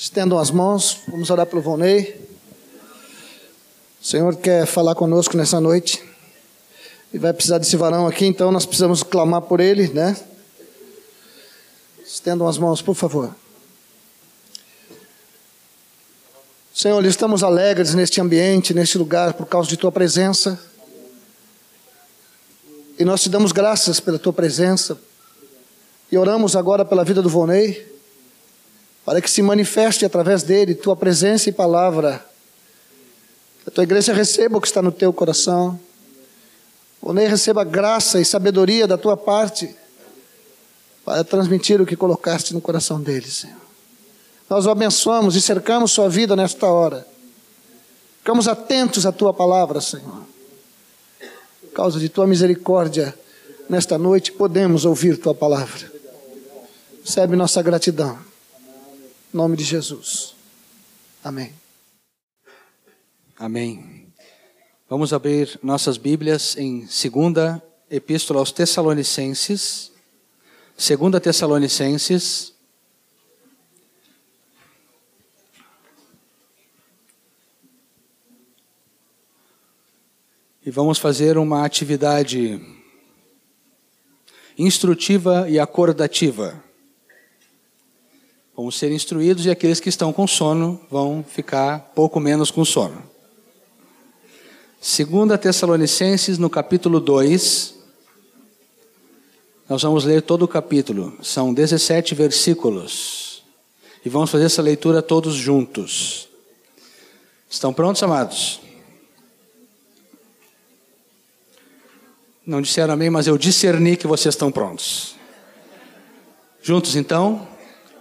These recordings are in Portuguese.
Estendam as mãos, vamos orar pelo Volney. O Senhor quer falar conosco nessa noite. E vai precisar desse varão aqui, então nós precisamos clamar por ele, né? Estendam as mãos, por favor. Senhor, estamos alegres neste ambiente, neste lugar, por causa de tua presença. E nós te damos graças pela tua presença. E oramos agora pela vida do Volney para que se manifeste através dele tua presença e palavra. A tua igreja receba o que está no teu coração. Onei receba graça e sabedoria da tua parte para transmitir o que colocaste no coração dele, Senhor. Nós o abençoamos e cercamos sua vida nesta hora. Ficamos atentos à tua palavra, Senhor. Por causa de tua misericórdia, nesta noite podemos ouvir tua palavra. Recebe nossa gratidão. Nome de Jesus. Amém. Amém. Vamos abrir nossas Bíblias em segunda Epístola aos Tessalonicenses. Segunda Tessalonicenses. E vamos fazer uma atividade instrutiva e acordativa. Vamos ser instruídos e aqueles que estão com sono vão ficar pouco menos com sono. Segunda Tessalonicenses, no capítulo 2, nós vamos ler todo o capítulo, são 17 versículos. E vamos fazer essa leitura todos juntos. Estão prontos, amados? Não disseram amém, mas eu discerni que vocês estão prontos. Juntos então?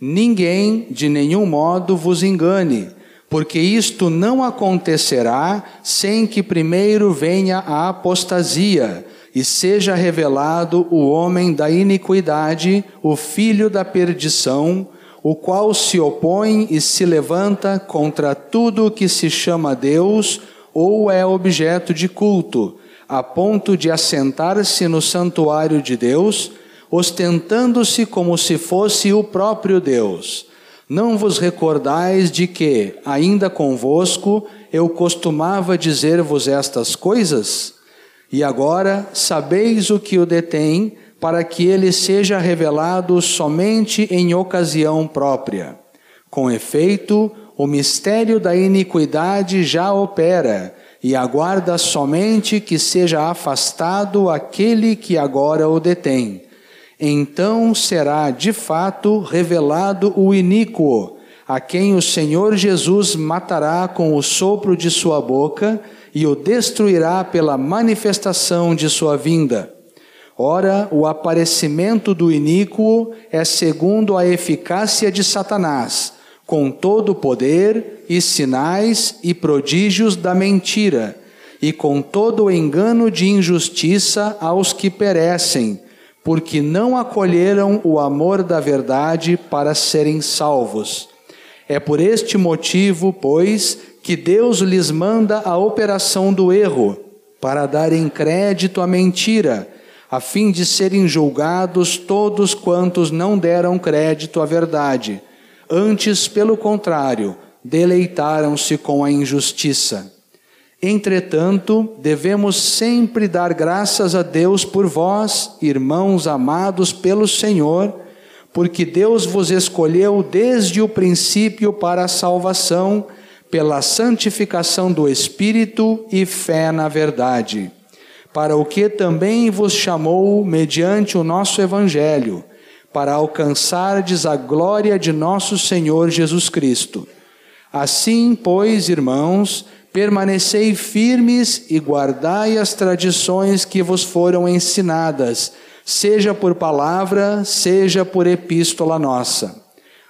Ninguém de nenhum modo vos engane, porque isto não acontecerá sem que primeiro venha a apostasia e seja revelado o homem da iniquidade, o filho da perdição, o qual se opõe e se levanta contra tudo que se chama Deus ou é objeto de culto, a ponto de assentar-se no santuário de Deus ostentando-se como se fosse o próprio Deus. Não vos recordais de que, ainda convosco, eu costumava dizer-vos estas coisas? E agora sabeis o que o detém, para que ele seja revelado somente em ocasião própria. Com efeito, o mistério da iniquidade já opera, e aguarda somente que seja afastado aquele que agora o detém então será de fato revelado o iníquo, a quem o Senhor Jesus matará com o sopro de sua boca e o destruirá pela manifestação de sua vinda. Ora, o aparecimento do iníquo é segundo a eficácia de Satanás, com todo o poder e sinais e prodígios da mentira, e com todo o engano de injustiça aos que perecem porque não acolheram o amor da verdade para serem salvos. É por este motivo, pois, que Deus lhes manda a operação do erro, para darem crédito à mentira, a fim de serem julgados todos quantos não deram crédito à verdade. Antes, pelo contrário, deleitaram-se com a injustiça. Entretanto, devemos sempre dar graças a Deus por vós, irmãos amados pelo Senhor, porque Deus vos escolheu desde o princípio para a salvação, pela santificação do Espírito e fé na verdade, para o que também vos chamou mediante o nosso Evangelho, para alcançardes a glória de nosso Senhor Jesus Cristo. Assim, pois, irmãos, permanecei firmes e guardai as tradições que vos foram ensinadas, seja por palavra, seja por epístola nossa.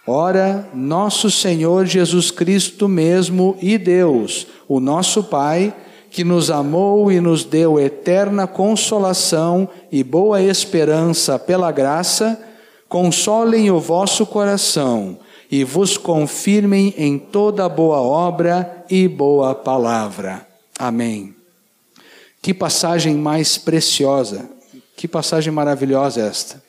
Ora, nosso Senhor Jesus Cristo mesmo e Deus, o nosso Pai, que nos amou e nos deu eterna consolação e boa esperança pela graça, consolem o vosso coração e vos confirmem em toda boa obra e boa palavra. Amém. Que passagem mais preciosa, que passagem maravilhosa esta.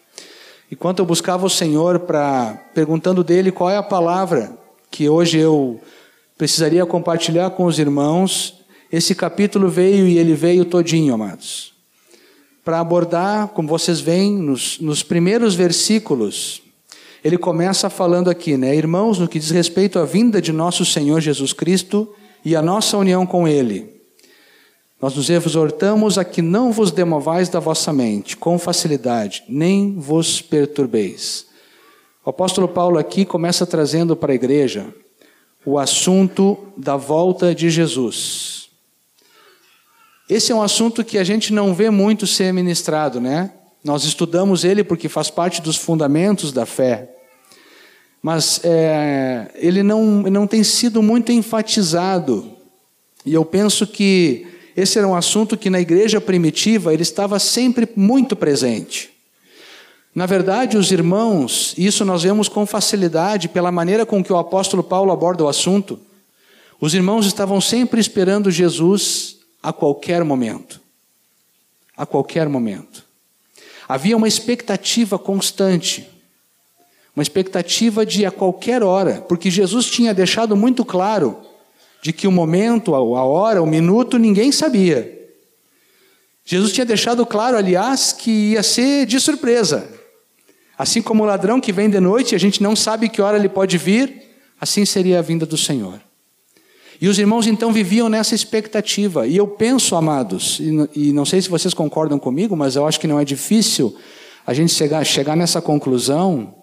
Enquanto eu buscava o Senhor para perguntando dele qual é a palavra que hoje eu precisaria compartilhar com os irmãos, esse capítulo veio e ele veio todinho, amados. Para abordar, como vocês veem, nos, nos primeiros versículos, ele começa falando aqui, né? Irmãos, no que diz respeito à vinda de nosso Senhor Jesus Cristo e a nossa união com Ele. Nós nos exortamos a que não vos demovais da vossa mente com facilidade, nem vos perturbeis. O apóstolo Paulo aqui começa trazendo para a igreja o assunto da volta de Jesus. Esse é um assunto que a gente não vê muito ser ministrado, né? Nós estudamos ele porque faz parte dos fundamentos da fé. Mas é, ele não, não tem sido muito enfatizado. E eu penso que esse era um assunto que na igreja primitiva ele estava sempre muito presente. Na verdade, os irmãos, isso nós vemos com facilidade pela maneira com que o apóstolo Paulo aborda o assunto. Os irmãos estavam sempre esperando Jesus a qualquer momento. A qualquer momento. Havia uma expectativa constante, uma expectativa de a qualquer hora, porque Jesus tinha deixado muito claro de que o momento, a hora, o minuto, ninguém sabia. Jesus tinha deixado claro, aliás, que ia ser de surpresa. Assim como o ladrão que vem de noite, a gente não sabe que hora ele pode vir, assim seria a vinda do Senhor. E os irmãos então viviam nessa expectativa. E eu penso, amados, e não sei se vocês concordam comigo, mas eu acho que não é difícil a gente chegar, chegar nessa conclusão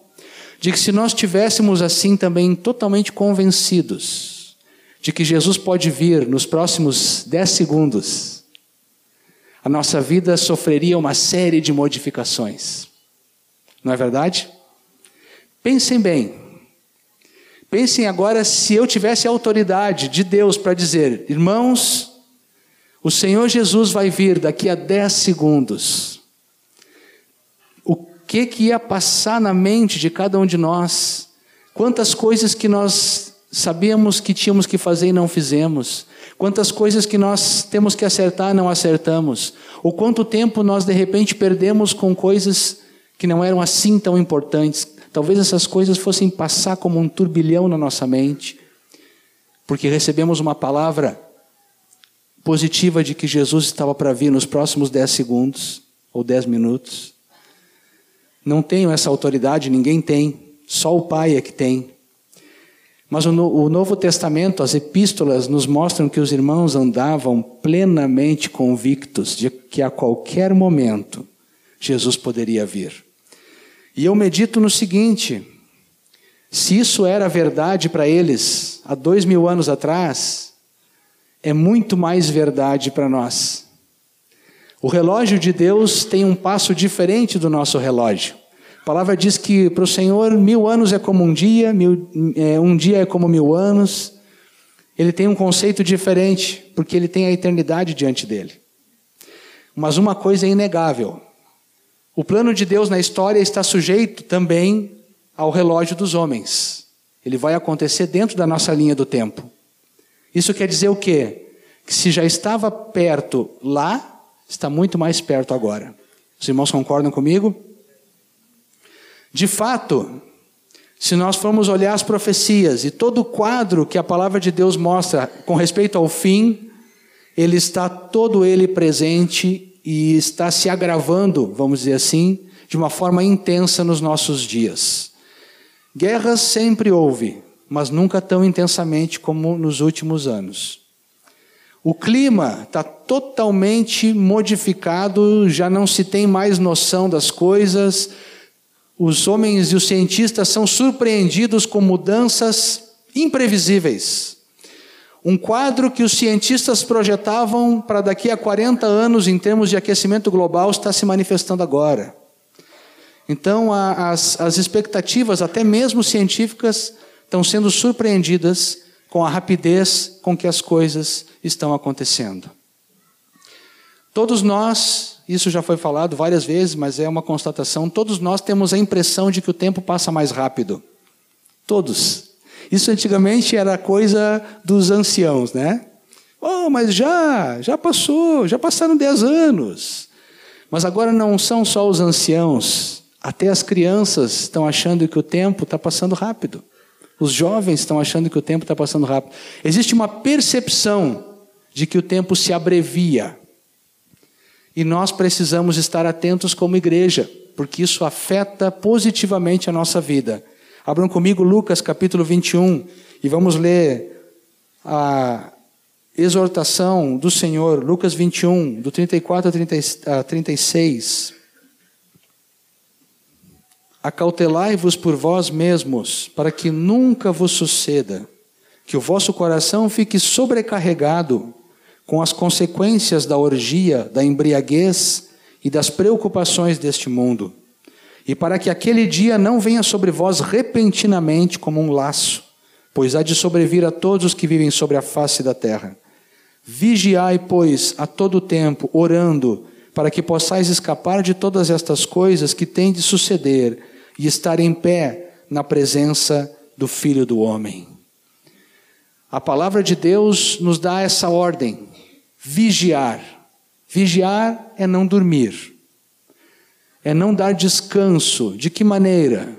de que se nós tivéssemos assim também totalmente convencidos de que Jesus pode vir nos próximos dez segundos, a nossa vida sofreria uma série de modificações. Não é verdade? Pensem bem. Pensem agora se eu tivesse autoridade de Deus para dizer, irmãos, o Senhor Jesus vai vir daqui a 10 segundos. O que que ia passar na mente de cada um de nós? Quantas coisas que nós sabíamos que tínhamos que fazer e não fizemos? Quantas coisas que nós temos que acertar e não acertamos? Ou quanto tempo nós de repente perdemos com coisas que não eram assim tão importantes? Talvez essas coisas fossem passar como um turbilhão na nossa mente, porque recebemos uma palavra positiva de que Jesus estava para vir nos próximos dez segundos ou dez minutos. Não tenho essa autoridade, ninguém tem, só o Pai é que tem. Mas o, o Novo Testamento, as epístolas, nos mostram que os irmãos andavam plenamente convictos de que a qualquer momento Jesus poderia vir. E eu medito no seguinte: se isso era verdade para eles há dois mil anos atrás, é muito mais verdade para nós. O relógio de Deus tem um passo diferente do nosso relógio. A palavra diz que para o Senhor mil anos é como um dia, mil, é, um dia é como mil anos. Ele tem um conceito diferente, porque ele tem a eternidade diante dele. Mas uma coisa é inegável: o plano de Deus na história está sujeito também ao relógio dos homens. Ele vai acontecer dentro da nossa linha do tempo. Isso quer dizer o quê? Que se já estava perto lá, está muito mais perto agora. Os irmãos concordam comigo? De fato, se nós formos olhar as profecias e todo o quadro que a palavra de Deus mostra com respeito ao fim, ele está todo ele presente e está se agravando, vamos dizer assim, de uma forma intensa nos nossos dias. Guerras sempre houve, mas nunca tão intensamente como nos últimos anos. O clima está totalmente modificado, já não se tem mais noção das coisas. Os homens e os cientistas são surpreendidos com mudanças imprevisíveis. Um quadro que os cientistas projetavam para daqui a 40 anos em termos de aquecimento global está se manifestando agora. Então, a, as, as expectativas, até mesmo científicas, estão sendo surpreendidas com a rapidez com que as coisas estão acontecendo. Todos nós, isso já foi falado várias vezes, mas é uma constatação, todos nós temos a impressão de que o tempo passa mais rápido. Todos. Isso antigamente era coisa dos anciãos, né? Oh, mas já, já passou, já passaram dez anos. Mas agora não são só os anciãos, até as crianças estão achando que o tempo está passando rápido. Os jovens estão achando que o tempo está passando rápido. Existe uma percepção de que o tempo se abrevia. E nós precisamos estar atentos como igreja, porque isso afeta positivamente a nossa vida. Abram comigo Lucas capítulo 21 e vamos ler a exortação do Senhor, Lucas 21, do 34 a 36. Acautelai-vos por vós mesmos, para que nunca vos suceda que o vosso coração fique sobrecarregado com as consequências da orgia, da embriaguez e das preocupações deste mundo, e para que aquele dia não venha sobre vós repentinamente como um laço, pois há de sobrevir a todos os que vivem sobre a face da terra. Vigiai, pois, a todo tempo, orando, para que possais escapar de todas estas coisas que têm de suceder e estar em pé na presença do Filho do Homem. A palavra de Deus nos dá essa ordem: vigiar. Vigiar é não dormir, é não dar descanso. De que maneira?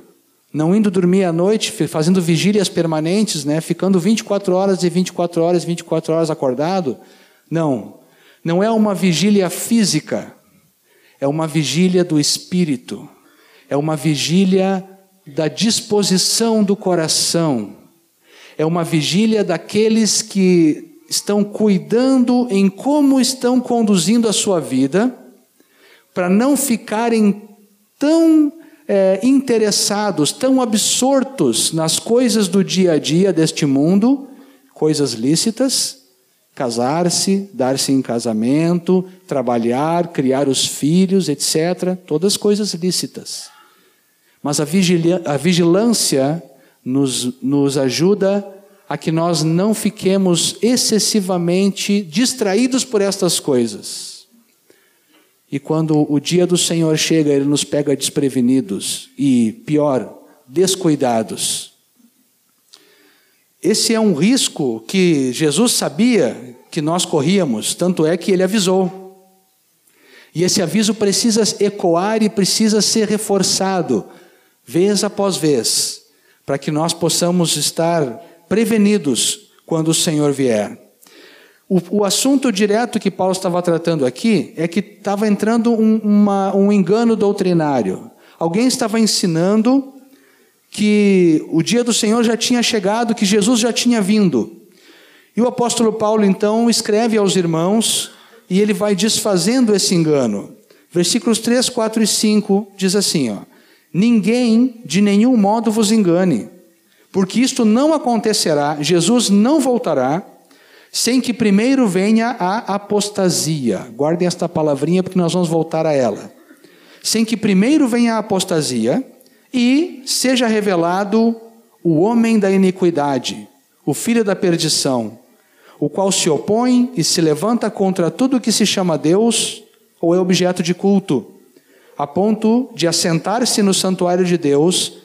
Não indo dormir à noite, fazendo vigílias permanentes, né? ficando 24 horas e 24 horas, 24 horas acordado. Não, não é uma vigília física, é uma vigília do espírito é uma vigília da disposição do coração, é uma vigília daqueles que estão cuidando em como estão conduzindo a sua vida, para não ficarem tão é, interessados, tão absortos nas coisas do dia a dia deste mundo, coisas lícitas, casar-se, dar-se em casamento, trabalhar, criar os filhos, etc., todas coisas lícitas. Mas a, a vigilância nos, nos ajuda a que nós não fiquemos excessivamente distraídos por estas coisas. E quando o dia do Senhor chega, ele nos pega desprevenidos e, pior, descuidados. Esse é um risco que Jesus sabia que nós corríamos, tanto é que ele avisou. E esse aviso precisa ecoar e precisa ser reforçado vez após vez, para que nós possamos estar prevenidos quando o Senhor vier. O, o assunto direto que Paulo estava tratando aqui é que estava entrando um, uma, um engano doutrinário. Alguém estava ensinando que o dia do Senhor já tinha chegado, que Jesus já tinha vindo. E o apóstolo Paulo então escreve aos irmãos e ele vai desfazendo esse engano. Versículos 3, 4 e 5 diz assim: ó, Ninguém de nenhum modo vos engane, porque isto não acontecerá, Jesus não voltará, sem que primeiro venha a apostasia. Guardem esta palavrinha porque nós vamos voltar a ela. Sem que primeiro venha a apostasia e seja revelado o homem da iniquidade, o filho da perdição, o qual se opõe e se levanta contra tudo que se chama Deus ou é objeto de culto a ponto de assentar-se no santuário de Deus,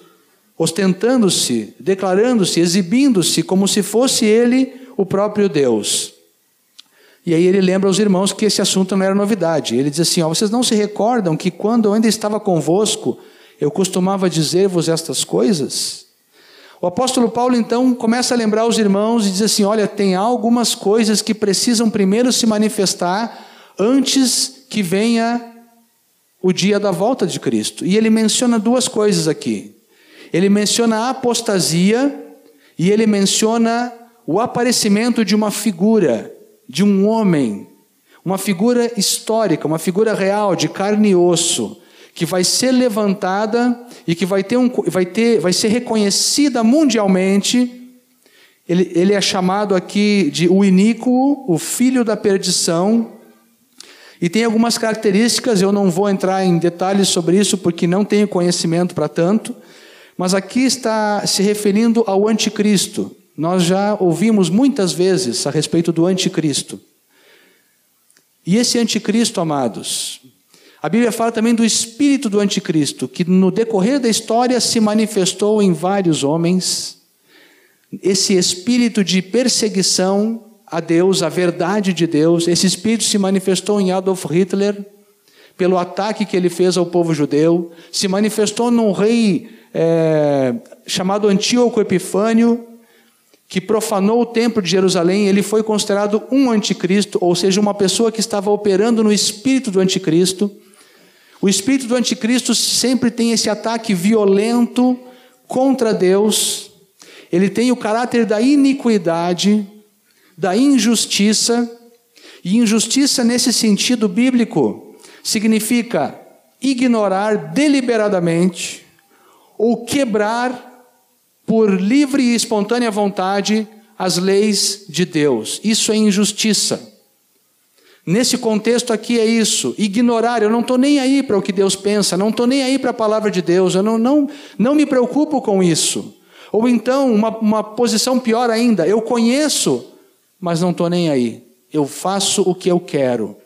ostentando-se, declarando-se, exibindo-se como se fosse ele o próprio Deus. E aí ele lembra aos irmãos que esse assunto não era novidade. Ele diz assim: ó, vocês não se recordam que quando eu ainda estava convosco, eu costumava dizer-vos estas coisas? O apóstolo Paulo então começa a lembrar os irmãos e diz assim: olha, tem algumas coisas que precisam primeiro se manifestar antes que venha o dia da volta de Cristo. E ele menciona duas coisas aqui. Ele menciona a apostasia e ele menciona o aparecimento de uma figura, de um homem, uma figura histórica, uma figura real, de carne e osso, que vai ser levantada e que vai, ter um, vai, ter, vai ser reconhecida mundialmente. Ele, ele é chamado aqui de o iníquo, o filho da perdição, E tem algumas características, eu não vou entrar em detalhes sobre isso porque não tenho conhecimento para tanto, mas aqui está se referindo ao anticristo. Nós já ouvimos muitas vezes a respeito do anticristo. E esse anticristo, amados, a Bíblia fala também do espírito do anticristo, que no decorrer da história se manifestou em vários homens. Esse espírito de perseguição a Deus, a verdade de Deus, esse espírito se manifestou em Adolf Hitler, pelo ataque que ele fez ao povo judeu, se manifestou num rei é, chamado Antíoco Epifânio, que profanou o templo de Jerusalém, ele foi considerado um anticristo, ou seja, uma pessoa que estava operando no espírito do anticristo. O espírito do anticristo sempre tem esse ataque violento contra Deus, ele tem o caráter da iniquidade, da injustiça, e injustiça nesse sentido bíblico significa ignorar deliberadamente ou quebrar por livre e espontânea vontade as leis de Deus. Isso é injustiça. Nesse contexto aqui é isso, ignorar, eu não estou nem aí para o que Deus pensa, não estou nem aí para a palavra de Deus, eu não, não, não me preocupo com isso. Ou então, uma, uma posição pior ainda, eu conheço, mas não estou nem aí. Eu faço o que eu quero.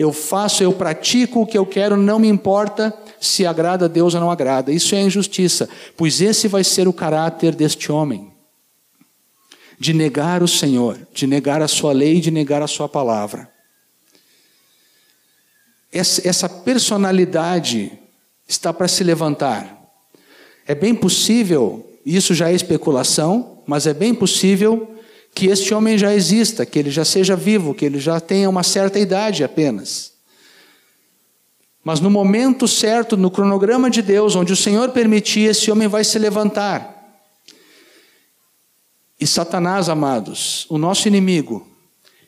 Eu faço, eu pratico o que eu quero, não me importa se agrada a Deus ou não agrada. Isso é injustiça, pois esse vai ser o caráter deste homem. De negar o Senhor, de negar a sua lei, de negar a sua palavra. Essa, personalidade está para se levantar. É bem possível, isso já é especulação, mas é bem possível que este homem já exista, que ele já seja vivo, que ele já tenha uma certa idade apenas. Mas no momento certo, no cronograma de Deus, onde o Senhor permitir, esse homem vai se levantar. E Satanás, amados, o nosso inimigo,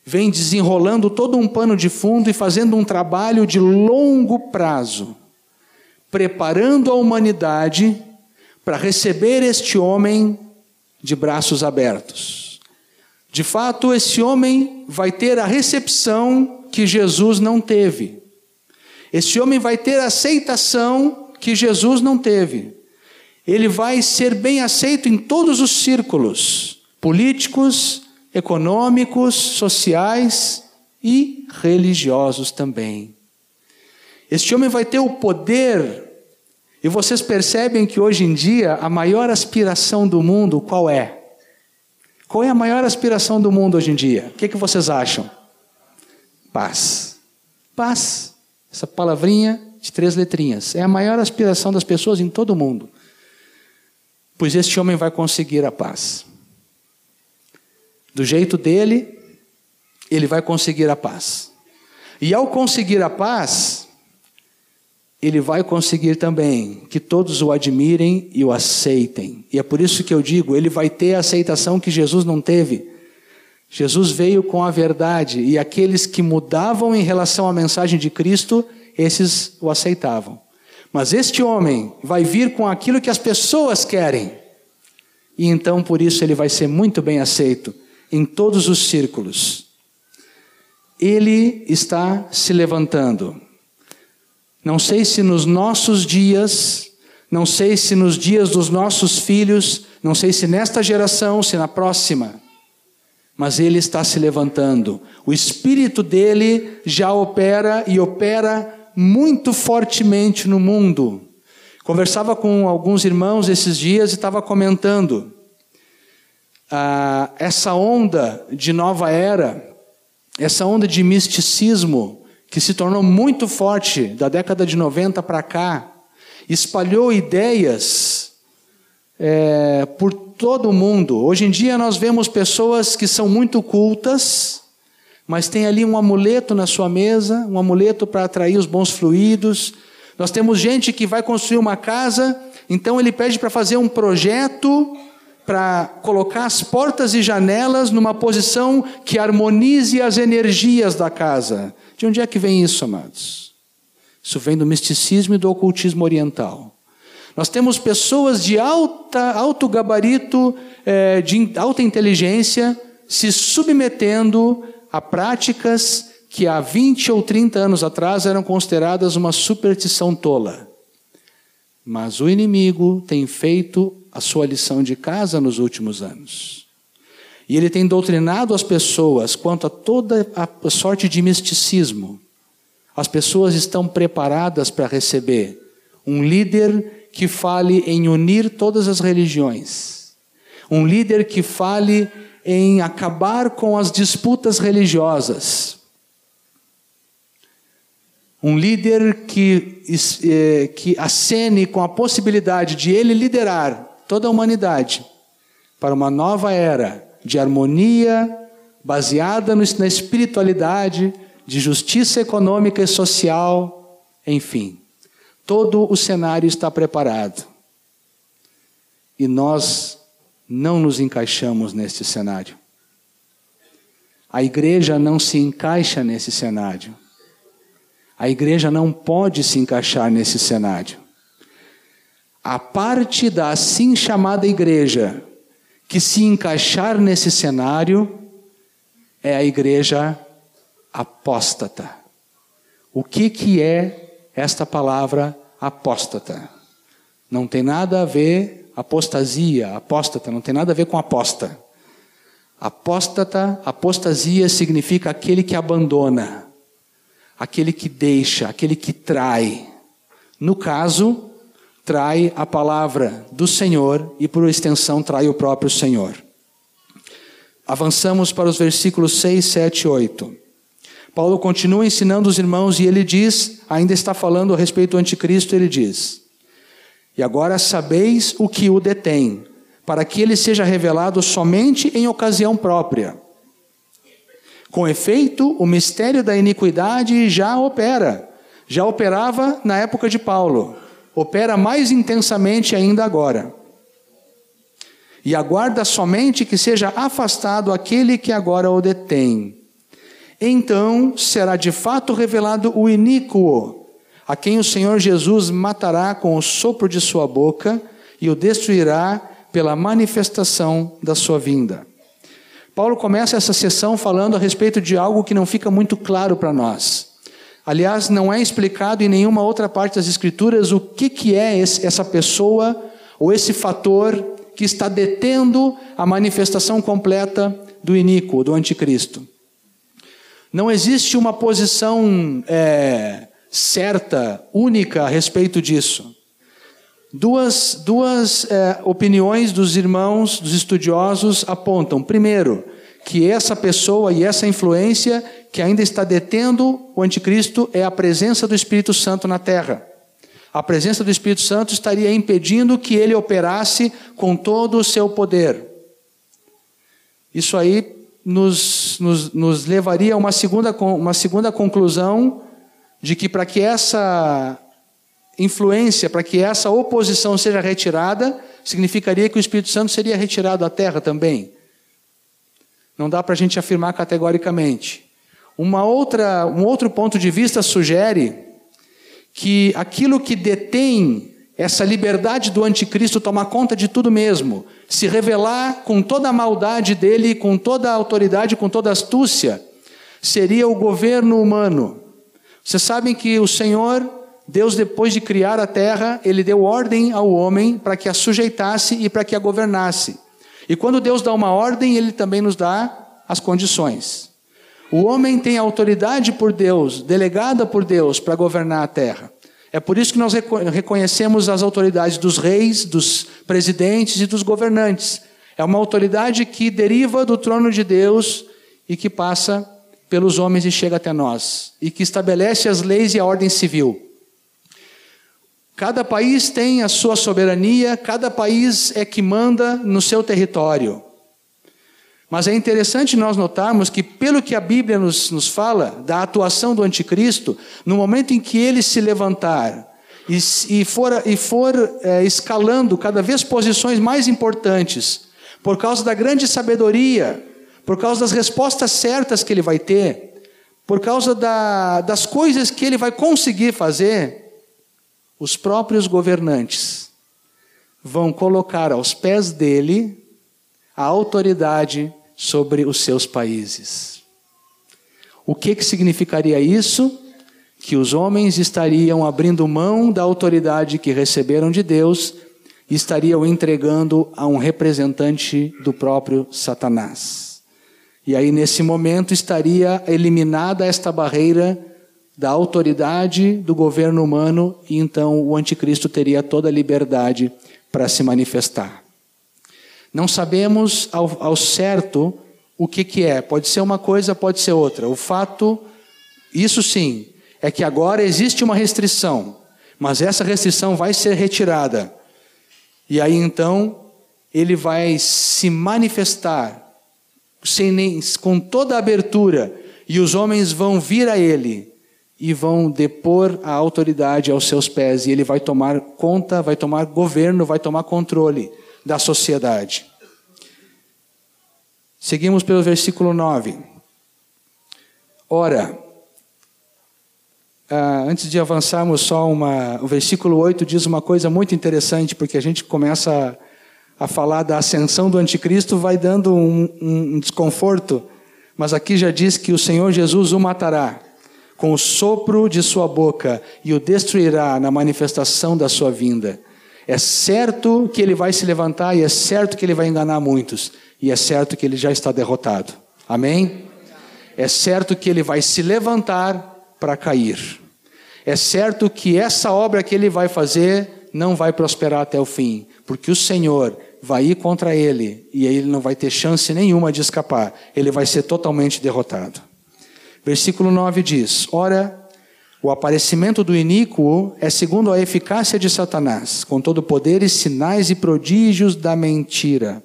vem desenrolando todo um pano de fundo e fazendo um trabalho de longo prazo, preparando a humanidade para receber este homem de braços abertos. De fato, esse homem vai ter a recepção que Jesus não teve. Esse homem vai ter a aceitação que Jesus não teve. Ele vai ser bem aceito em todos os círculos políticos, econômicos, sociais e religiosos também. Este homem vai ter o poder, e vocês percebem que hoje em dia a maior aspiração do mundo qual é? Qual é a maior aspiração do mundo hoje em dia? O que, é que vocês acham? Paz. Paz. Essa palavrinha de três letrinhas. É a maior aspiração das pessoas em todo o mundo. Pois este homem vai conseguir a paz. Do jeito dele, ele vai conseguir a paz. E ao conseguir a paz, ele vai conseguir também que todos o admirem e o aceitem. E é por isso que eu digo, ele vai ter a aceitação que Jesus não teve. Jesus veio com a verdade e aqueles que mudavam em relação à mensagem de Cristo, esses o aceitavam. Mas este homem vai vir com aquilo que as pessoas querem. E então por isso ele vai ser muito bem aceito em todos os círculos. Ele está se levantando. Não sei se nos nossos dias, não sei se nos dias dos nossos filhos, não sei se nesta geração, se na próxima, mas ele está se levantando. O espírito dele já opera e opera muito fortemente no mundo. Conversava com alguns irmãos esses dias e estava comentando. Ah, essa onda de nova era, essa onda de misticismo, que se tornou muito forte da década de 90 para cá, espalhou ideias é, por todo o mundo. Hoje em dia nós vemos pessoas que são muito cultas, mas tem ali um amuleto na sua mesa, um amuleto para atrair os bons fluidos. Nós temos gente que vai construir uma casa, então ele pede para fazer um projeto para colocar as portas e janelas numa posição que harmonize as energias da casa. De onde é que vem isso, amados? Isso vem do misticismo e do ocultismo oriental. Nós temos pessoas de alta, alto gabarito, é, de alta inteligência, se submetendo a práticas que há 20 ou 30 anos atrás eram consideradas uma superstição tola. Mas o inimigo tem feito a sua lição de casa nos últimos anos. E ele tem doutrinado as pessoas quanto a toda a sorte de misticismo. As pessoas estão preparadas para receber um líder que fale em unir todas as religiões. Um líder que fale em acabar com as disputas religiosas. Um líder que, eh, que acene com a possibilidade de ele liderar toda a humanidade para uma nova era de harmonia baseada na espiritualidade, de justiça econômica e social, enfim. Todo o cenário está preparado. E nós não nos encaixamos neste cenário. A igreja não se encaixa nesse cenário. A igreja não pode se encaixar nesse cenário. A parte da assim chamada igreja que se encaixar nesse cenário é a igreja apóstata. O que, que é esta palavra apóstata? Não tem nada a ver, apostasia, apóstata, não tem nada a ver com aposta. Apóstata, apostasia significa aquele que abandona, aquele que deixa, aquele que trai. No caso, trai a palavra do Senhor e, por extensão, trai o próprio Senhor. Avançamos para os versículos 6, 7 e 8. Paulo continua ensinando os irmãos e ele diz, ainda está falando a respeito do anticristo, ele diz: E agora sabeis o que o detém, para que ele seja revelado somente em ocasião própria. Com efeito, o mistério da iniquidade já opera, já operava na época de Paulo, opera mais intensamente ainda agora. E aguarda somente que seja afastado aquele que agora o detém então será de fato revelado o iníquo, a quem o Senhor Jesus matará com o sopro de sua boca e o destruirá pela manifestação da sua vinda. Paulo começa essa sessão falando a respeito de algo que não fica muito claro para nós. Aliás, não é explicado em nenhuma outra parte das Escrituras o que, que é esse, essa pessoa ou esse fator que está detendo a manifestação completa do iníquo, do anticristo. Não existe uma posição é, certa, única a respeito disso. Duas, duas é, opiniões dos irmãos, dos estudiosos, apontam. Primeiro, que essa pessoa e essa influência que ainda está detendo o anticristo é a presença do Espírito Santo na terra. A presença do Espírito Santo estaria impedindo que ele operasse com todo o seu poder. Isso aí nos, nos, nos levaria a uma segunda, uma segunda conclusão de que para que essa influência, para que essa oposição seja retirada, significaria que o Espírito Santo seria retirado da terra também. Não dá para a gente afirmar categoricamente. Uma outra, um outro ponto de vista sugere que aquilo que detém essa liberdade do anticristo tomar conta de tudo mesmo, se revelar com toda a maldade dele, com toda a autoridade, com toda a astúcia, seria o governo humano. Vocês sabem que o Senhor, Deus, depois de criar a terra, ele deu ordem ao homem para que a sujeitasse e para que a governasse. E quando Deus dá uma ordem, ele também nos dá as condições. O homem tem autoridade por Deus, delegada por Deus, para governar a terra. É por isso que nós reconhecemos as autoridades dos reis, dos presidentes e dos governantes. É uma autoridade que deriva do trono de Deus e que passa pelos homens e chega até nós, e que estabelece as leis e a ordem civil. Cada país tem a sua soberania, cada país é que manda no seu território. Mas é interessante nós notarmos que, pelo que a Bíblia nos, nos fala da atuação do anticristo, no momento em que ele se levantar e, e for, e for é, escalando cada vez posições mais importantes, por causa da grande sabedoria, por causa das respostas certas que ele vai ter, por causa da, das coisas que ele vai conseguir fazer, os próprios governantes vão colocar aos pés dele a autoridade sobre os seus países. O que, que significaria isso? Que os homens estariam abrindo mão da autoridade que receberam de Deus e estariam entregando a um representante do próprio Satanás. E aí, nesse momento, estaria eliminada esta barreira da autoridade do governo humano, e então o anticristo teria toda a liberdade para se manifestar. Não sabemos ao, ao certo o que, que é. Pode ser uma coisa, pode ser outra. O fato, isso sim, é que agora existe uma restrição, mas essa restrição vai ser retirada. E aí então ele vai se manifestar sem nem, com toda a abertura, e os homens vão vir a ele e vão depor a autoridade aos seus pés, e ele vai tomar conta, vai tomar governo, vai tomar controle da sociedade. Seguimos pelo versículo 9. Ora, ah, antes de avançarmos, só uma. O versículo 8 diz uma coisa muito interessante, porque a gente começa a, falar da ascensão do anticristo, vai dando um, um desconforto, mas aqui já diz que o Senhor Jesus o matará com o sopro de sua boca e o destruirá na manifestação da sua vinda. É certo que ele vai se levantar e é certo que ele vai enganar muitos, e é certo que ele já está derrotado. Amém? É certo que ele vai se levantar para cair. É certo que essa obra que ele vai fazer não vai prosperar até o fim, porque o Senhor vai ir contra ele e ele não vai ter chance nenhuma de escapar. Ele vai ser totalmente derrotado. Versículo 9 diz: Ora, o aparecimento do iníquo é segundo a eficácia de Satanás, com todo poder e sinais e prodígios da mentira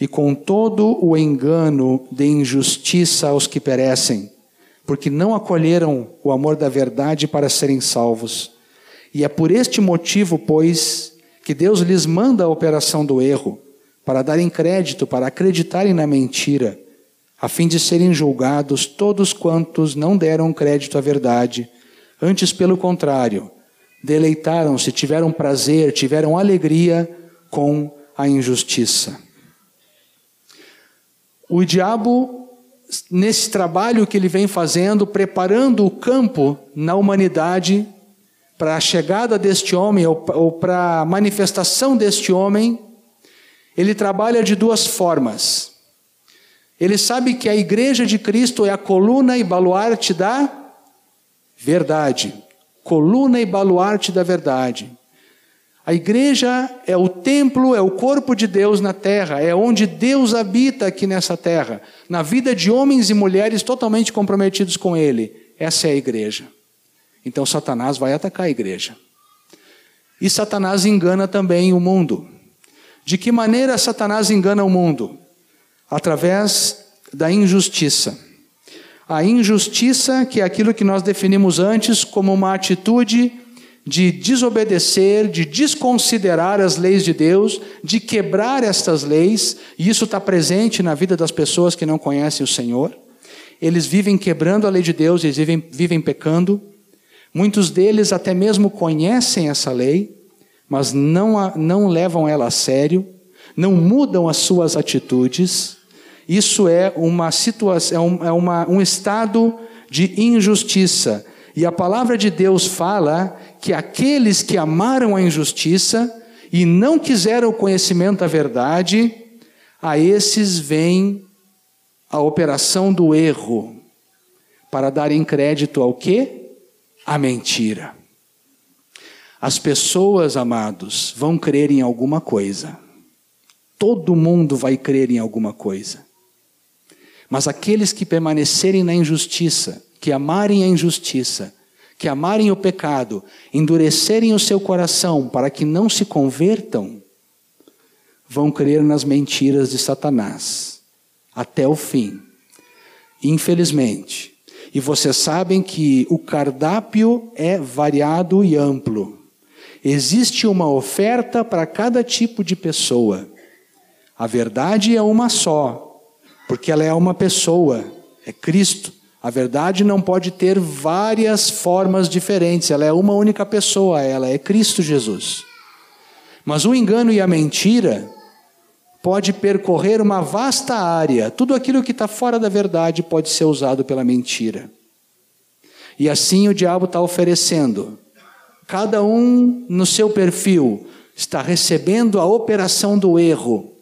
e com todo o engano de injustiça aos que perecem, porque não acolheram o amor da verdade para serem salvos. E é por este motivo, pois, que Deus lhes manda a operação do erro, para darem crédito, para acreditarem na mentira, a fim de serem julgados todos quantos não deram crédito à verdade, antes, pelo contrário, deleitaram-se, tiveram prazer, tiveram alegria com a injustiça. O diabo, nesse trabalho que ele vem fazendo, preparando o campo na humanidade para a chegada deste homem ou, ou para a manifestação deste homem, ele trabalha de duas formas. Ele sabe que a igreja de Cristo é a coluna e baluarte da verdade. Coluna e baluarte da verdade. A igreja é o templo, é o corpo de Deus na terra, é onde Deus habita aqui nessa terra, na vida de homens e mulheres totalmente comprometidos com Ele. Essa é a igreja. Então Satanás vai atacar a igreja. E Satanás engana também o mundo. De que maneira Satanás engana o mundo? Através da injustiça. A injustiça, que é aquilo que nós definimos antes como uma atitude de desobedecer, de desconsiderar as leis de Deus, de quebrar estas leis, e isso está presente na vida das pessoas que não conhecem o Senhor. Eles vivem quebrando a lei de Deus, eles vivem, vivem pecando. Muitos deles até mesmo conhecem essa lei, mas não, a, não levam ela a sério, não mudam as suas atitudes. Isso é uma situação, é, um, é um estado de injustiça. E a palavra de Deus fala que aqueles que amaram a injustiça e não quiseram o conhecimento da verdade, a esses vem a operação do erro para darem crédito ao quê? A mentira. As pessoas, amados, vão crer em alguma coisa. Todo mundo vai crer em alguma coisa. Mas aqueles que permanecerem na injustiça, que amarem a injustiça, que amarem o pecado, endurecerem o seu coração para que não se convertam, vão crer nas mentiras de Satanás até o fim. Infelizmente. E vocês sabem que o cardápio é variado e amplo. Existe uma oferta para cada tipo de pessoa. A verdade é uma só, porque ela é uma pessoa, é Cristo. A verdade não pode ter várias formas diferentes, ela é uma única pessoa, ela é Cristo Jesus. Mas o engano e a mentira pode percorrer uma vasta área. Tudo aquilo que está fora da verdade pode ser usado pela mentira. E assim o diabo está oferecendo. Cada um no seu perfil está recebendo a operação do erro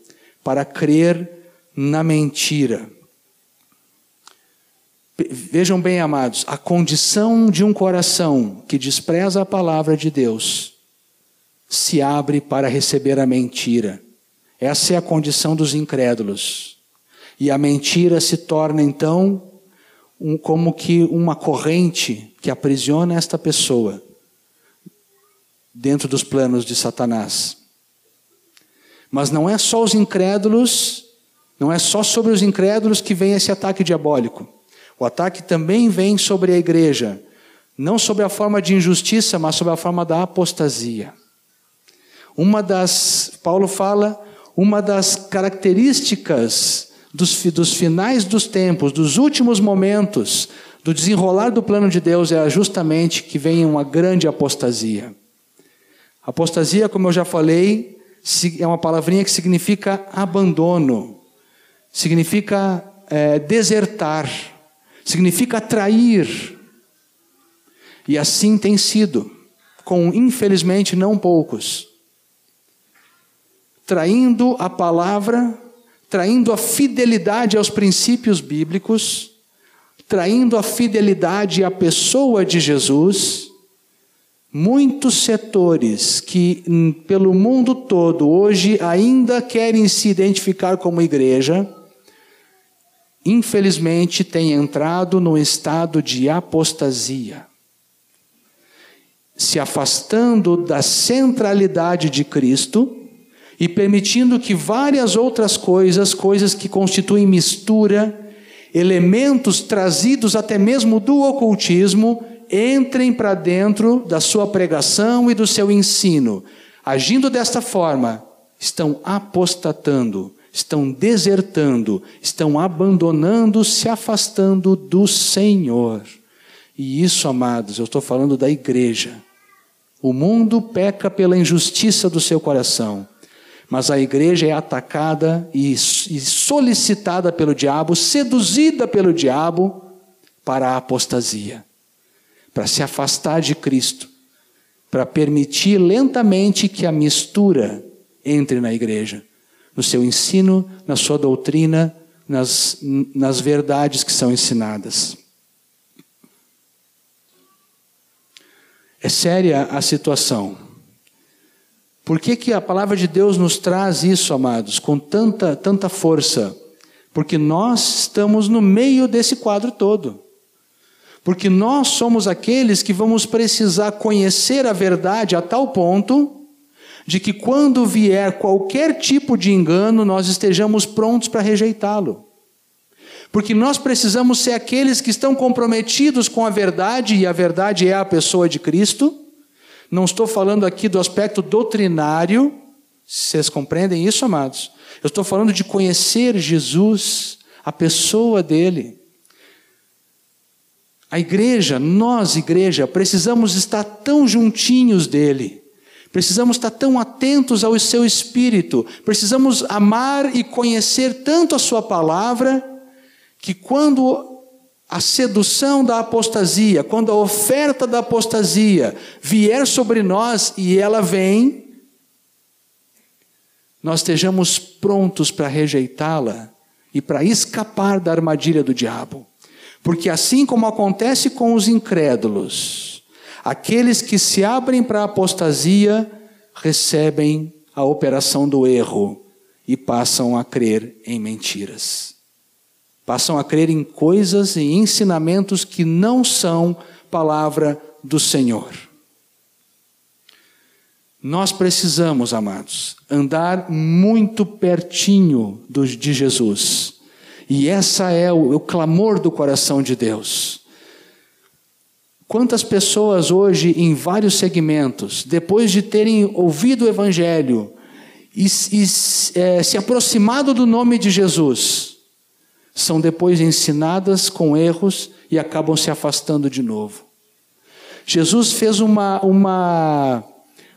para crer na mentira. Vejam bem, amados, a condição de um coração que despreza a palavra de Deus se abre para receber a mentira. Essa é a condição dos incrédulos. E a mentira se torna então um, como que uma corrente que aprisiona esta pessoa dentro dos planos de Satanás. Mas não é só os incrédulos, não é só sobre os incrédulos que vem esse ataque diabólico. O ataque também vem sobre a igreja, não sobre a forma de injustiça, mas sobre a forma da apostasia. Uma das, Paulo fala, uma das características dos, dos finais dos tempos, dos últimos momentos, do desenrolar do plano de Deus é justamente que vem uma grande apostasia. Apostasia, como eu já falei, é uma palavrinha que significa abandono, significa é, desertar, significa trair. E assim tem sido, com infelizmente não poucos. Traindo a palavra, traindo a fidelidade aos princípios bíblicos, traindo a fidelidade à pessoa de Jesus Muitos setores que hum, pelo mundo todo hoje ainda querem se identificar como igreja, infelizmente têm entrado no estado de apostasia, se afastando da centralidade de Cristo e permitindo que várias outras coisas, coisas que constituem mistura, elementos trazidos até mesmo do ocultismo, entrem para dentro da sua pregação e do seu ensino. Agindo desta forma, estão apostatando, estão desertando, estão abandonando, se afastando do Senhor. E isso, amados, eu estou falando da igreja. O mundo peca pela injustiça do seu coração, mas a igreja é atacada e, solicitada pelo diabo, seduzida pelo diabo para a apostasia para se afastar de Cristo, para permitir lentamente que a mistura entre na igreja, no seu ensino, na sua doutrina, nas, nas verdades que são ensinadas. É séria a situação. Por que, que a palavra de Deus nos traz isso, amados, com tanta, tanta força? Porque nós estamos no meio desse quadro todo. Porque nós somos aqueles que vamos precisar conhecer a verdade a tal ponto de que quando vier qualquer tipo de engano, nós estejamos prontos para rejeitá-lo. Porque nós precisamos ser aqueles que estão comprometidos com a verdade, e a verdade é a pessoa de Cristo. Não estou falando aqui do aspecto doutrinário, vocês compreendem isso, amados? Eu estou falando de conhecer Jesus, a pessoa dele. A igreja, nós, igreja, precisamos estar tão juntinhos dele, precisamos estar tão atentos ao seu espírito, precisamos amar e conhecer tanto a sua palavra, que quando a sedução da apostasia, quando a oferta da apostasia vier sobre nós e ela vem, nós estejamos prontos para rejeitá-la e para escapar da armadilha do diabo. Porque assim como acontece com os incrédulos, aqueles que se abrem para a apostasia recebem a operação do erro e passam a crer em mentiras. Passam a crer em coisas e ensinamentos que não são palavra do Senhor. Nós precisamos, amados, andar muito pertinho de Jesus e essa é o, o clamor do coração de Deus. Quantas pessoas hoje, em vários segmentos, depois de terem ouvido o Evangelho e, e é, se aproximado do nome de Jesus, são depois ensinadas com erros e acabam se afastando de novo. Jesus fez uma, uma,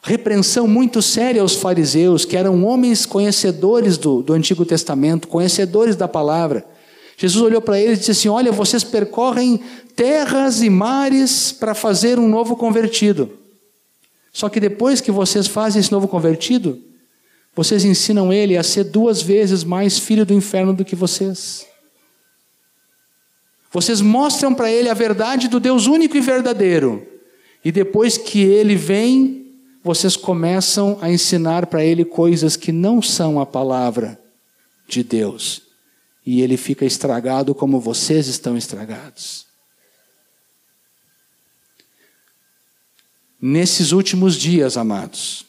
repreensão muito séria aos fariseus, que eram homens conhecedores do, do Antigo Testamento, conhecedores da palavra. Jesus olhou para eles e disse assim: Olha, vocês percorrem terras e mares para fazer um novo convertido. Só que depois que vocês fazem esse novo convertido, vocês ensinam ele a ser duas vezes mais filho do inferno do que vocês. Vocês mostram para ele a verdade do Deus único e verdadeiro. E depois que ele vem, vocês começam a ensinar para ele coisas que não são a palavra de Deus. E ele fica estragado como vocês estão estragados. Nesses últimos dias, amados,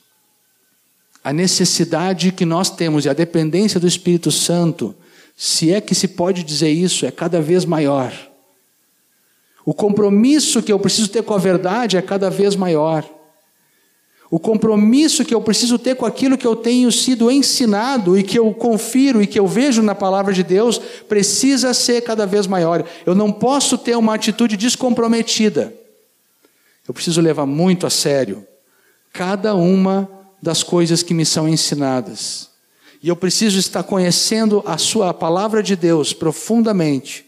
a necessidade que nós temos e a dependência do Espírito Santo, se é que se pode dizer isso, é cada vez maior. O compromisso que eu preciso ter com a verdade é cada vez maior. O compromisso que eu preciso ter com aquilo que eu tenho sido ensinado e que eu confiro e que eu vejo na palavra de Deus precisa ser cada vez maior. Eu não posso ter uma atitude descomprometida. Eu preciso levar muito a sério cada uma das coisas que me são ensinadas. E eu preciso estar conhecendo a sua a palavra de Deus profundamente,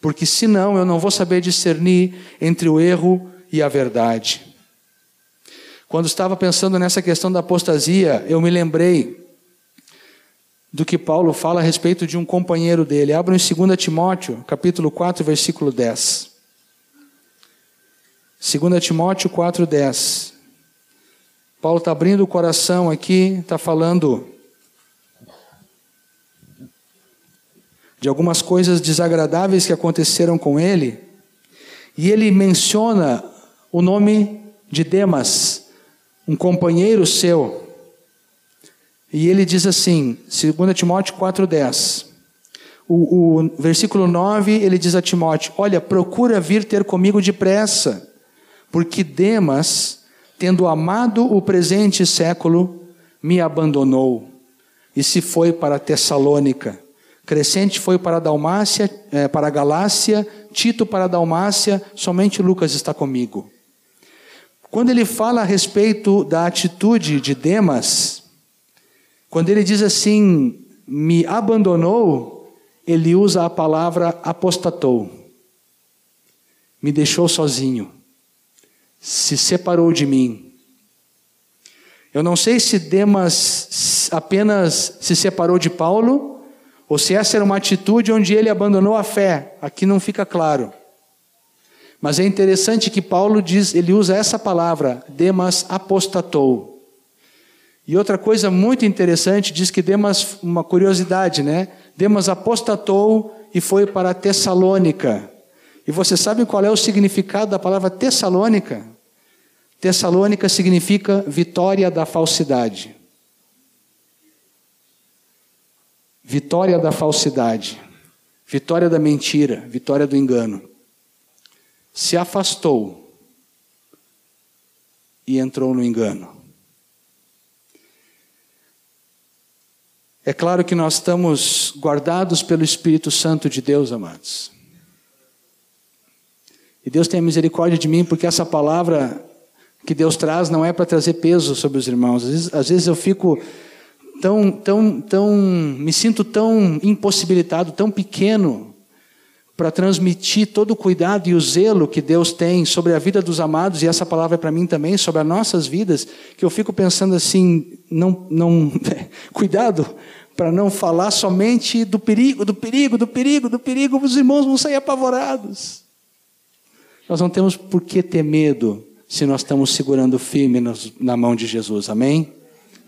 porque senão eu não vou saber discernir entre o erro e a verdade. Quando estava pensando nessa questão da apostasia, eu me lembrei do que Paulo fala a respeito de um companheiro dele. Abra em 2 Timóteo, capítulo 4, versículo 10. 2 Timóteo 4,10. Paulo está abrindo o coração aqui, está falando de algumas coisas desagradáveis que aconteceram com ele, e ele menciona o nome de Demas, um companheiro seu. E ele diz assim, 2 Timóteo 4,10. O, o versículo 9, ele diz a Timóteo: Olha, procura vir ter comigo depressa porque Demas, tendo amado o presente século, me abandonou e se foi para Tessalônica. Crescente foi para Dalmácia, é, para Galácia, Tito para Dalmácia, somente Lucas está comigo. Quando ele fala a respeito da atitude de Demas, quando ele diz assim, me abandonou, ele usa a palavra apostatou. Me deixou sozinho se separou de mim. Eu não sei se Demas apenas se separou de Paulo, ou se essa era uma atitude onde ele abandonou a fé. Aqui não fica claro. Mas é interessante que Paulo diz, ele usa essa palavra, Demas apostatou. E outra coisa muito interessante, diz que Demas, uma curiosidade, né? Demas apostatou e foi para Tessalônica. E você sabe qual é o significado da palavra Tessalônica? Tessalônica significa vitória da falsidade. Vitória da falsidade. Vitória da mentira, vitória do engano. Se afastou e entrou no engano. É claro que nós estamos guardados pelo Espírito Santo de Deus, amados. E Deus tem misericórdia de mim, porque essa palavra que Deus traz não é para trazer peso sobre os irmãos. Às vezes, às vezes eu fico tão, tão, tão, me sinto tão impossibilitado, tão pequeno para transmitir todo o cuidado e o zelo que Deus tem sobre a vida dos amados, e essa palavra é para mim também, sobre as nossas vidas, que eu fico pensando assim, não, não, cuidado para não falar somente do perigo, do perigo, do perigo, do perigo, os irmãos vão sair apavorados. Nós não temos por que ter medo se nós estamos segurando firme na mão de Jesus, amém?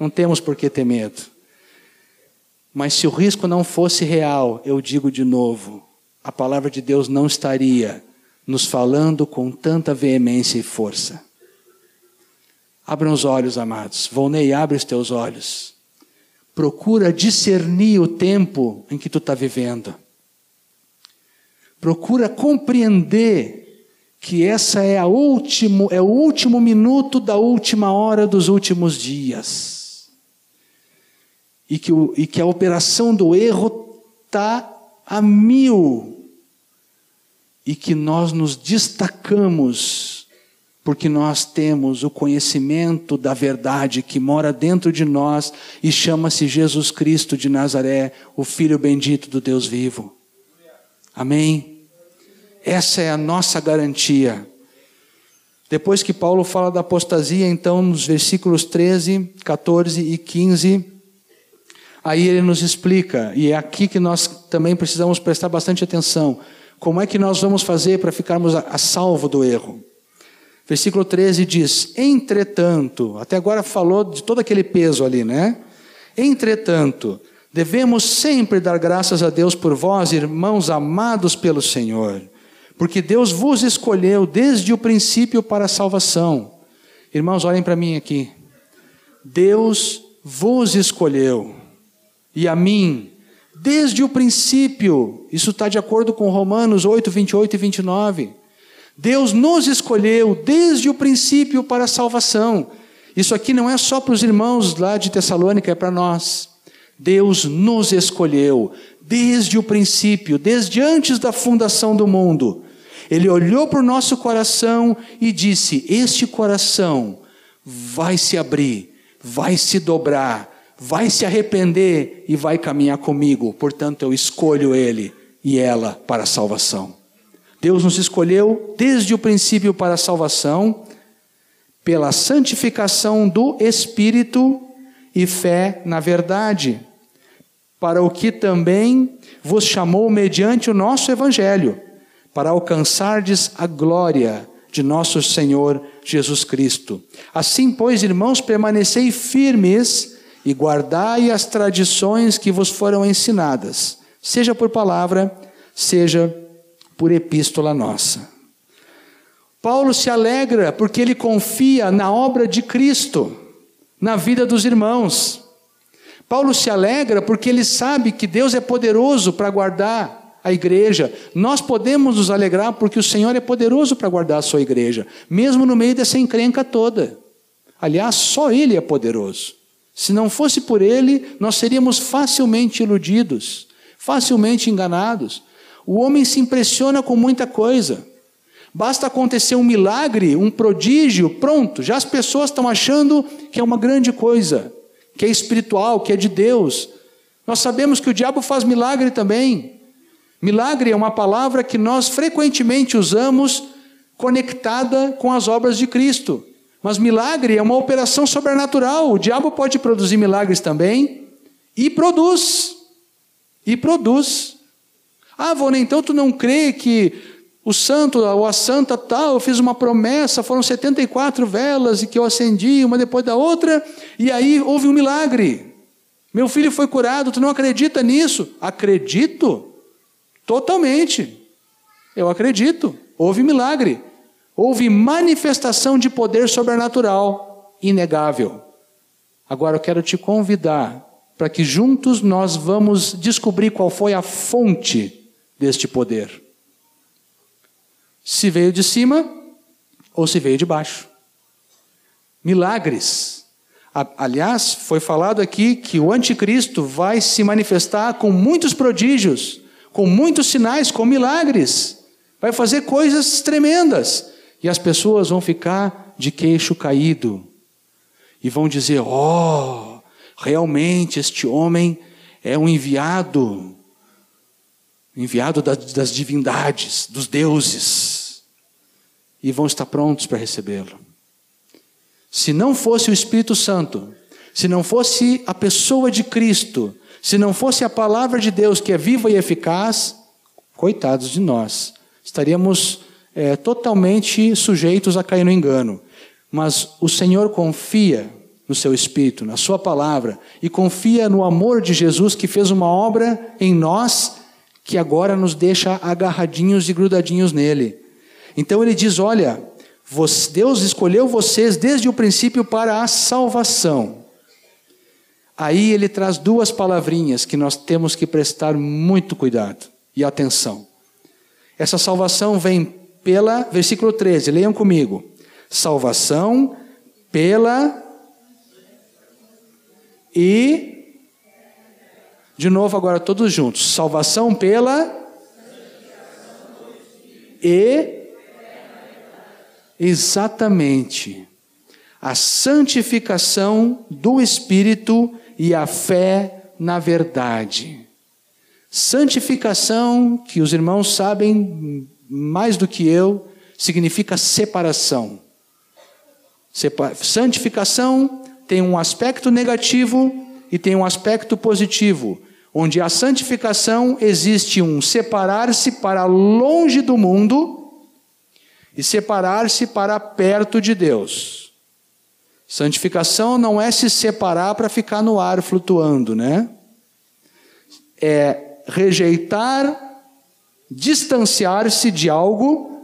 Não temos por que ter medo. Mas se o risco não fosse real, eu digo de novo, a palavra de Deus não estaria nos falando com tanta veemência e força. Abram os olhos, amados. Volnei, abre os teus olhos. Procura discernir o tempo em que tu está vivendo. Procura compreender que essa é, a último, é o último minuto da última hora dos últimos dias. E que, o, e que a operação do erro está a mil. E que nós nos destacamos porque nós temos o conhecimento da verdade que mora dentro de nós e chama-se Jesus Cristo de Nazaré, o Filho bendito do Deus vivo. Amém? Essa é a nossa garantia. Depois que Paulo fala da apostasia, então, nos versículos 13, 14 e 15, aí ele nos explica, e é aqui que nós também precisamos prestar bastante atenção, como é que nós vamos fazer para ficarmos a, a salvo do erro. Versículo 13 diz: Entretanto, até agora falou de todo aquele peso ali, né? Entretanto, devemos sempre dar graças a Deus por vós, irmãos amados pelo Senhor porque Deus vos escolheu desde o princípio para a salvação. Irmãos, olhem para mim aqui. Deus vos escolheu, e a mim, desde o princípio, isso está de acordo com Romanos 8, 28 e 29. Deus nos escolheu desde o princípio para a salvação. Isso aqui não é só para os irmãos lá de Tessalônica, é para nós. Deus nos escolheu desde o princípio, desde antes da fundação do mundo, ele olhou para o nosso coração e disse: Este coração vai se abrir, vai se dobrar, vai se arrepender e vai caminhar comigo. Portanto, eu escolho ele e ela para a salvação. Deus nos escolheu desde o princípio para a salvação, pela santificação do Espírito e fé na verdade, para o que também vos chamou mediante o nosso Evangelho para alcançardes a glória de nosso Senhor Jesus Cristo. Assim, pois, irmãos, permanecei firmes e guardai as tradições que vos foram ensinadas, seja por palavra, seja por epístola nossa. Paulo se alegra porque ele confia na obra de Cristo, na vida dos irmãos. Paulo se alegra porque ele sabe que Deus é poderoso para guardar a igreja. Nós podemos nos alegrar porque o Senhor é poderoso para guardar a sua igreja, mesmo no meio dessa encrenca toda. Aliás, só Ele é poderoso. Se não fosse por Ele, nós seríamos facilmente iludidos, facilmente enganados. O homem se impressiona com muita coisa. Basta acontecer um milagre, um prodígio, pronto, já as pessoas estão achando que é uma grande coisa, que é espiritual, que é de Deus. Nós sabemos que o diabo faz milagre também. Milagre é uma palavra que nós frequentemente usamos conectada com as obras de Cristo. Mas milagre é uma operação sobrenatural. O diabo pode produzir milagres também e produz. E produz. Ah, Vona, então tu não crê que o santo ou a santa tal, eu fiz uma promessa, foram 74 velas e que eu acendi uma depois da outra, e aí houve um milagre. Meu filho foi curado, tu não acredita nisso? Acredito. Totalmente. Eu acredito. Houve milagre. Houve manifestação de poder sobrenatural inegável. Agora eu quero te convidar para que juntos nós vamos descobrir qual foi a fonte deste poder. Se veio de cima ou se veio de baixo. Milagres. Aliás, foi falado aqui que o anticristo vai se manifestar com muitos prodígios com muitos sinais, com milagres. Vai fazer coisas tremendas. E as pessoas vão ficar de queixo caído. E vão dizer: Oh, realmente este homem é um enviado enviado das divindades, dos deuses. E vão estar prontos para recebê-lo. Se não fosse o Espírito Santo, se não fosse a pessoa de Cristo, se não fosse a palavra de Deus que é viva e eficaz, coitados de nós, estaríamos é, totalmente sujeitos a cair no engano. Mas o Senhor confia no seu Espírito, na Sua palavra, e confia no amor de Jesus que fez uma obra em nós que agora nos deixa agarradinhos e grudadinhos nele. Então ele diz: Olha, Deus escolheu vocês desde o princípio para a salvação. Aí ele traz duas palavrinhas que nós temos que prestar muito cuidado e atenção. Essa salvação vem pela, versículo 13, leiam comigo. Salvação pela e. De novo, agora todos juntos. Salvação pela e exatamente a santificação do Espírito e a fé na verdade. Santificação, que os irmãos sabem mais do que eu, significa separação. Santificação tem um aspecto negativo e tem um aspecto positivo, onde a santificação existe um separar-se para longe do mundo e separar-se para perto de Deus. Santificação não é se separar para ficar no ar flutuando, né? É rejeitar, distanciar-se de algo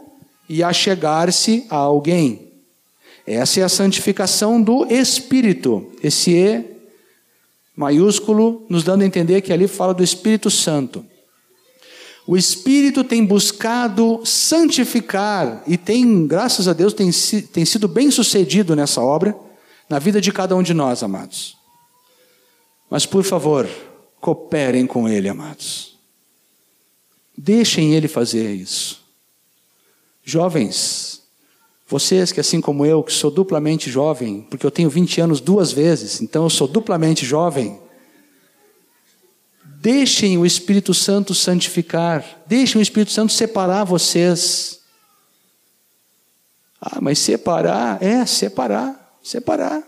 e achegar-se a alguém. Essa é a santificação do Espírito. Esse E maiúsculo nos dando a entender que ali fala do Espírito Santo. O Espírito tem buscado santificar e tem, graças a Deus, tem, tem sido bem sucedido nessa obra, na vida de cada um de nós, amados. Mas, por favor, cooperem com Ele, amados. Deixem Ele fazer isso. Jovens, vocês que, assim como eu, que sou duplamente jovem, porque eu tenho 20 anos duas vezes, então eu sou duplamente jovem. Deixem o Espírito Santo santificar, deixem o Espírito Santo separar vocês. Ah, mas separar, é, separar, separar.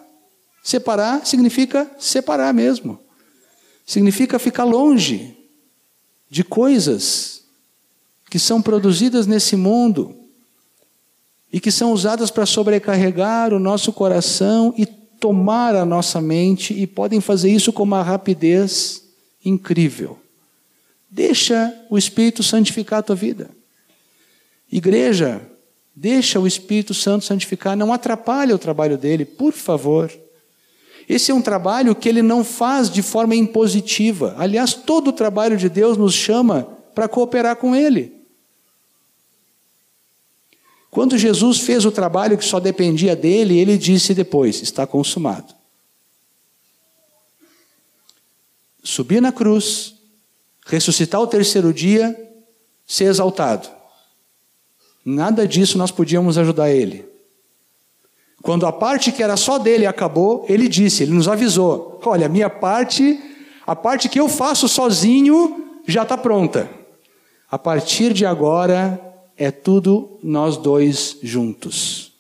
Separar significa separar mesmo. Significa ficar longe de coisas que são produzidas nesse mundo e que são usadas para sobrecarregar o nosso coração e tomar a nossa mente, e podem fazer isso com uma rapidez incrível. Deixa o Espírito santificar a tua vida. Igreja, deixa o Espírito Santo santificar, não atrapalhe o trabalho dele, por favor. Esse é um trabalho que ele não faz de forma impositiva. Aliás, todo o trabalho de Deus nos chama para cooperar com ele. Quando Jesus fez o trabalho que só dependia dele, ele disse depois: está consumado. Subir na cruz, ressuscitar o terceiro dia, ser exaltado. Nada disso nós podíamos ajudar ele. Quando a parte que era só dele acabou, ele disse, ele nos avisou: olha, a minha parte, a parte que eu faço sozinho já está pronta. A partir de agora, é tudo nós dois juntos.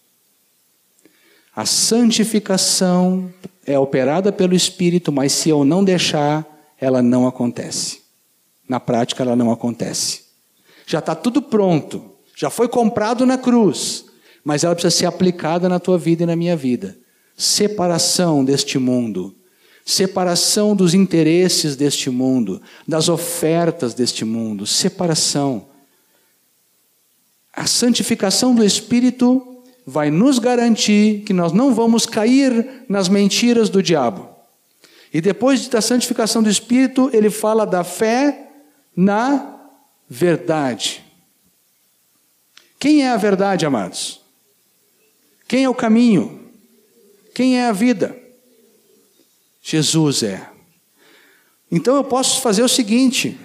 A santificação é operada pelo Espírito, mas se eu não deixar, ela não acontece. Na prática, ela não acontece. Já está tudo pronto, já foi comprado na cruz, mas ela precisa ser aplicada na tua vida e na minha vida. Separação deste mundo, separação dos interesses deste mundo, das ofertas deste mundo, separação. A santificação do Espírito vai nos garantir que nós não vamos cair nas mentiras do diabo. E depois da santificação do Espírito, ele fala da fé na verdade. Quem é a verdade, amados? Quem é o caminho? Quem é a vida? Jesus é. Então eu posso fazer o seguinte: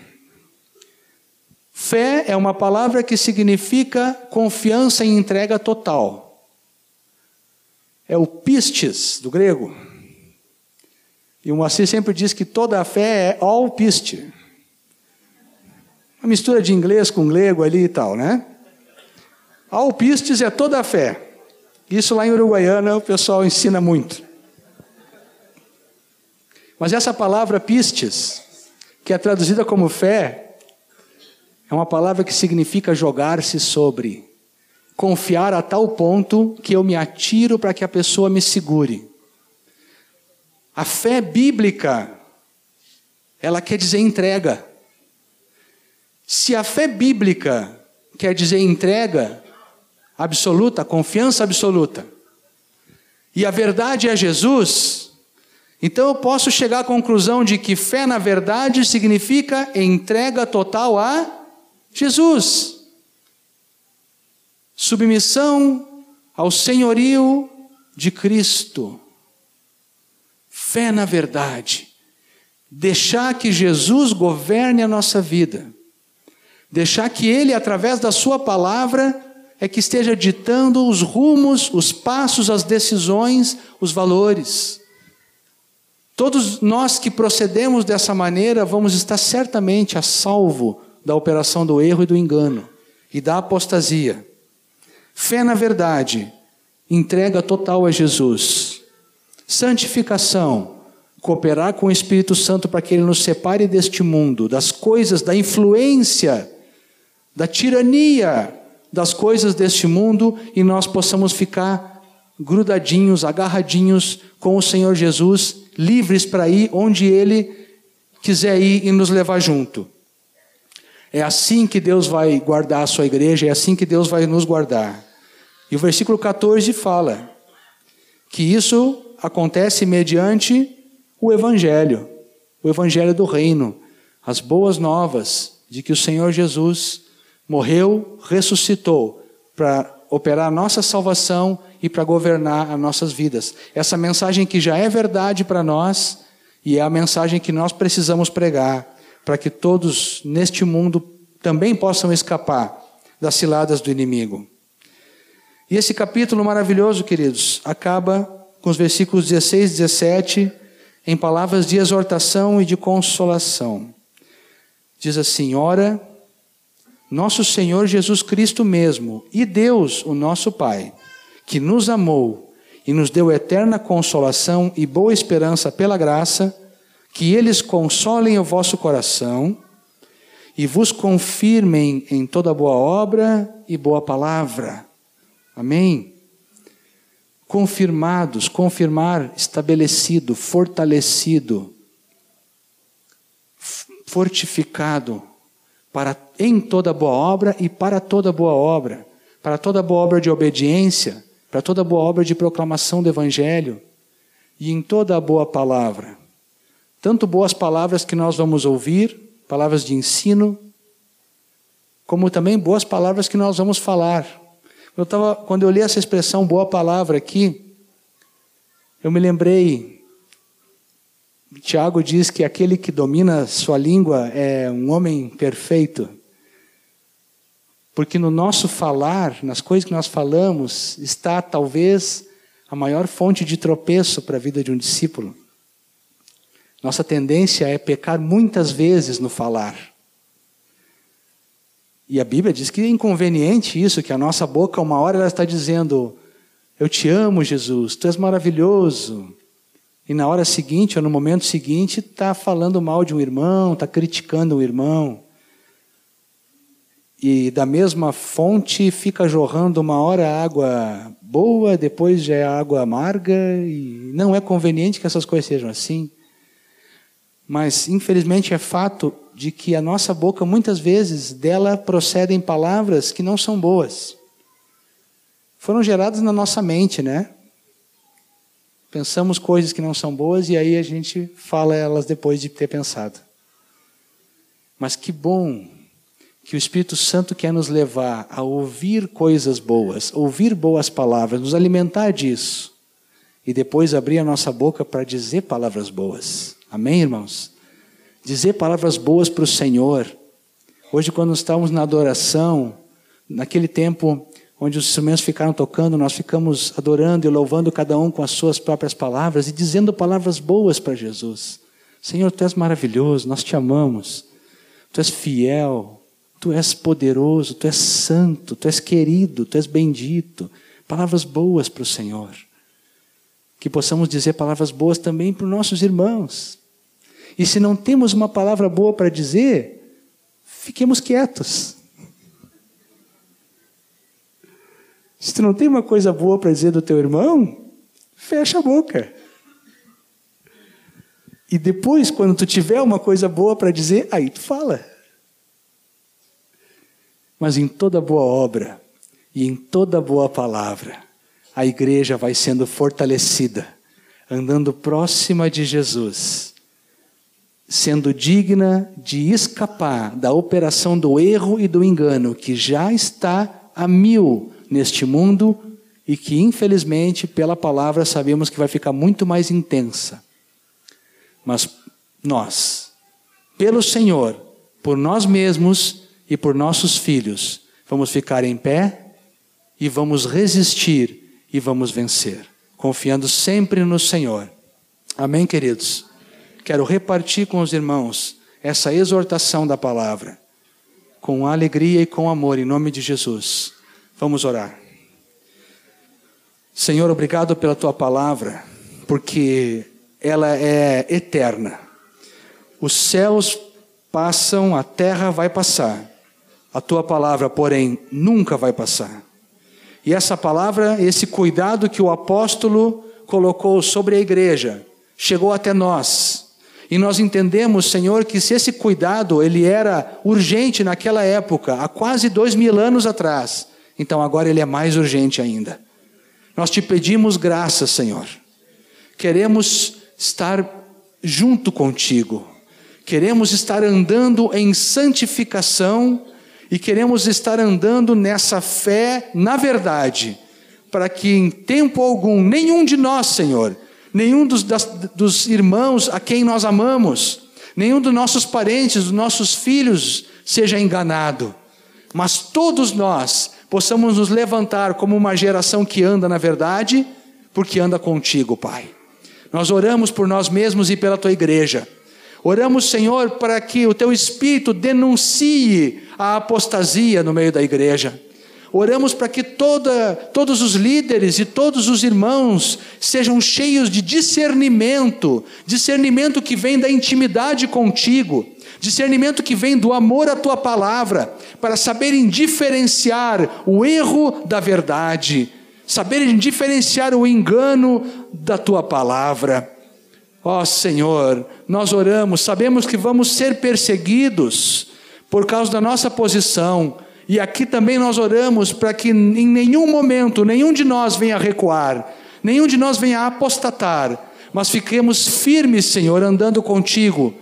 Fé é uma palavra que significa confiança e entrega total. É o pistes do grego. E o Moacir sempre diz que toda a fé é all piste. Uma mistura de inglês com grego ali e tal, né? All pistes é toda a fé. Isso lá em Uruguaiana o pessoal ensina muito. Mas essa palavra pistes, que é traduzida como fé, é uma palavra que significa jogar-se sobre, confiar a tal ponto que eu me atiro para que a pessoa me segure. A fé bíblica, ela quer dizer entrega. Se a fé bíblica quer dizer entrega absoluta, confiança absoluta, e a verdade é Jesus, então eu posso chegar à conclusão de que fé na verdade significa entrega total a Jesus. Submissão ao senhorio de Cristo. Fé na verdade. Deixar que Jesus governe a nossa vida. Deixar que Ele, através da Sua palavra, é que esteja ditando os rumos, os passos, as decisões, os valores. Todos nós que procedemos dessa maneira vamos estar certamente a salvo da operação do erro e do engano e da apostasia. Fé na verdade, entrega total a Jesus. Santificação, cooperar com o Espírito Santo para que ele nos separe deste mundo, das coisas, da influência, da tirania das coisas deste mundo e nós possamos ficar grudadinhos, agarradinhos com o Senhor Jesus, livres para ir onde ele quiser ir e nos levar junto. É assim que Deus vai guardar a sua igreja, é assim que Deus vai nos guardar. E o versículo 14 fala que isso acontece mediante o Evangelho, o Evangelho do Reino, as boas novas de que o Senhor Jesus morreu, ressuscitou para operar a nossa salvação e para governar as nossas vidas. Essa mensagem que já é verdade para nós e é a mensagem que nós precisamos pregar para que todos neste mundo também possam escapar das ciladas do inimigo. E esse capítulo maravilhoso, queridos, acaba com os versículos 16 e 17 em palavras de exortação e de consolação. Diz assim: Ora, nosso Senhor Jesus Cristo mesmo e Deus, o nosso Pai, que nos amou e nos deu eterna consolação e boa esperança pela graça, que eles consolem o vosso coração e vos confirmem em toda boa obra e boa palavra. Amém? Confirmados, confirmar, estabelecido, fortalecido, fortificado para em toda boa obra e para toda boa obra, para toda boa obra de obediência, para toda boa obra de proclamação do evangelho e em toda boa palavra. Tanto boas palavras que nós vamos ouvir, palavras de ensino, como também boas palavras que nós vamos falar. Eu tava, quando eu li essa expressão boa palavra aqui, eu me lembrei. Tiago diz que aquele que domina sua língua é um homem perfeito. Porque no nosso falar, nas coisas que nós falamos, está talvez a maior fonte de tropeço para a vida de um discípulo. Nossa tendência é pecar muitas vezes no falar. E a Bíblia diz que é inconveniente isso, que a nossa boca, uma hora, ela está dizendo: Eu te amo, Jesus, tu és maravilhoso. E na hora seguinte, ou no momento seguinte, está falando mal de um irmão, está criticando um irmão. E da mesma fonte fica jorrando uma hora água boa, depois já é água amarga, e não é conveniente que essas coisas sejam assim. Mas, infelizmente, é fato de que a nossa boca, muitas vezes, dela procedem palavras que não são boas. Foram geradas na nossa mente, né? Pensamos coisas que não são boas e aí a gente fala elas depois de ter pensado. Mas que bom que o Espírito Santo quer nos levar a ouvir coisas boas, ouvir boas palavras, nos alimentar disso e depois abrir a nossa boca para dizer palavras boas. Amém, irmãos? Dizer palavras boas para o Senhor. Hoje, quando estávamos na adoração, naquele tempo onde os instrumentos ficaram tocando, nós ficamos adorando e louvando cada um com as suas próprias palavras e dizendo palavras boas para Jesus. Senhor, tu és maravilhoso, nós te amamos. Tu és fiel, tu és poderoso, tu és santo, tu és querido, tu és bendito. Palavras boas para o Senhor. Que possamos dizer palavras boas também para os nossos irmãos. E se não temos uma palavra boa para dizer, fiquemos quietos. Se tu não tem uma coisa boa para dizer do teu irmão, fecha a boca. E depois, quando tu tiver uma coisa boa para dizer, aí tu fala. Mas em toda boa obra e em toda boa palavra, a igreja vai sendo fortalecida, andando próxima de Jesus sendo digna de escapar da operação do erro e do engano que já está a mil neste mundo e que, infelizmente, pela palavra sabemos que vai ficar muito mais intensa. Mas nós, pelo Senhor, por nós mesmos e por nossos filhos, vamos ficar em pé e vamos resistir e vamos vencer, confiando sempre no Senhor. Amém, queridos? Quero repartir com os irmãos essa exortação da palavra, com alegria e com amor, em nome de Jesus. Vamos orar. Senhor, obrigado pela tua palavra, porque ela é eterna. Os céus passam, a terra vai passar. A tua palavra, porém, nunca vai passar. E essa palavra, esse cuidado que o apóstolo colocou sobre a igreja, chegou até nós. E nós entendemos, Senhor, que se esse cuidado ele era urgente naquela época, há quase dois mil anos atrás, então agora ele é mais urgente ainda. Nós te pedimos graça, Senhor. Queremos estar junto contigo. Queremos estar andando em santificação e queremos estar andando nessa fé na verdade, para que em tempo algum, nenhum de nós, Senhor, nenhum dos, das, dos irmãos a quem nós amamos, nenhum dos nossos parentes, dos nossos filhos, seja enganado, mas todos nós possamos nos levantar como uma geração que anda na verdade, porque anda contigo, Pai. Nós oramos por nós mesmos e pela tua igreja. Oramos, Senhor, para que o teu espírito denuncie a apostasia no meio da igreja. Oramos para que toda, todos os líderes e todos os irmãos sejam cheios de discernimento, discernimento que vem da intimidade contigo, discernimento que vem do amor à tua palavra, para saberem diferenciar o erro da verdade, saberem diferenciar o engano da tua palavra. Ó oh, Senhor, nós oramos, sabemos que vamos ser perseguidos por causa da nossa posição, e aqui também nós oramos para que em nenhum momento nenhum de nós venha recuar, nenhum de nós venha apostatar, mas fiquemos firmes, Senhor, andando contigo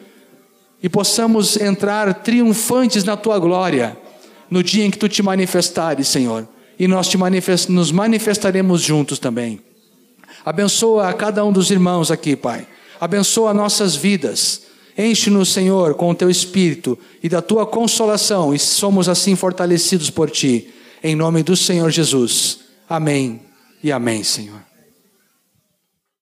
e possamos entrar triunfantes na tua glória no dia em que tu te manifestares, Senhor, e nós te manifest nos manifestaremos juntos também. Abençoa a cada um dos irmãos aqui, Pai abençoa nossas vidas. Enche-nos, Senhor, com o teu espírito e da tua consolação, e somos assim fortalecidos por ti. Em nome do Senhor Jesus. Amém e amém, Senhor.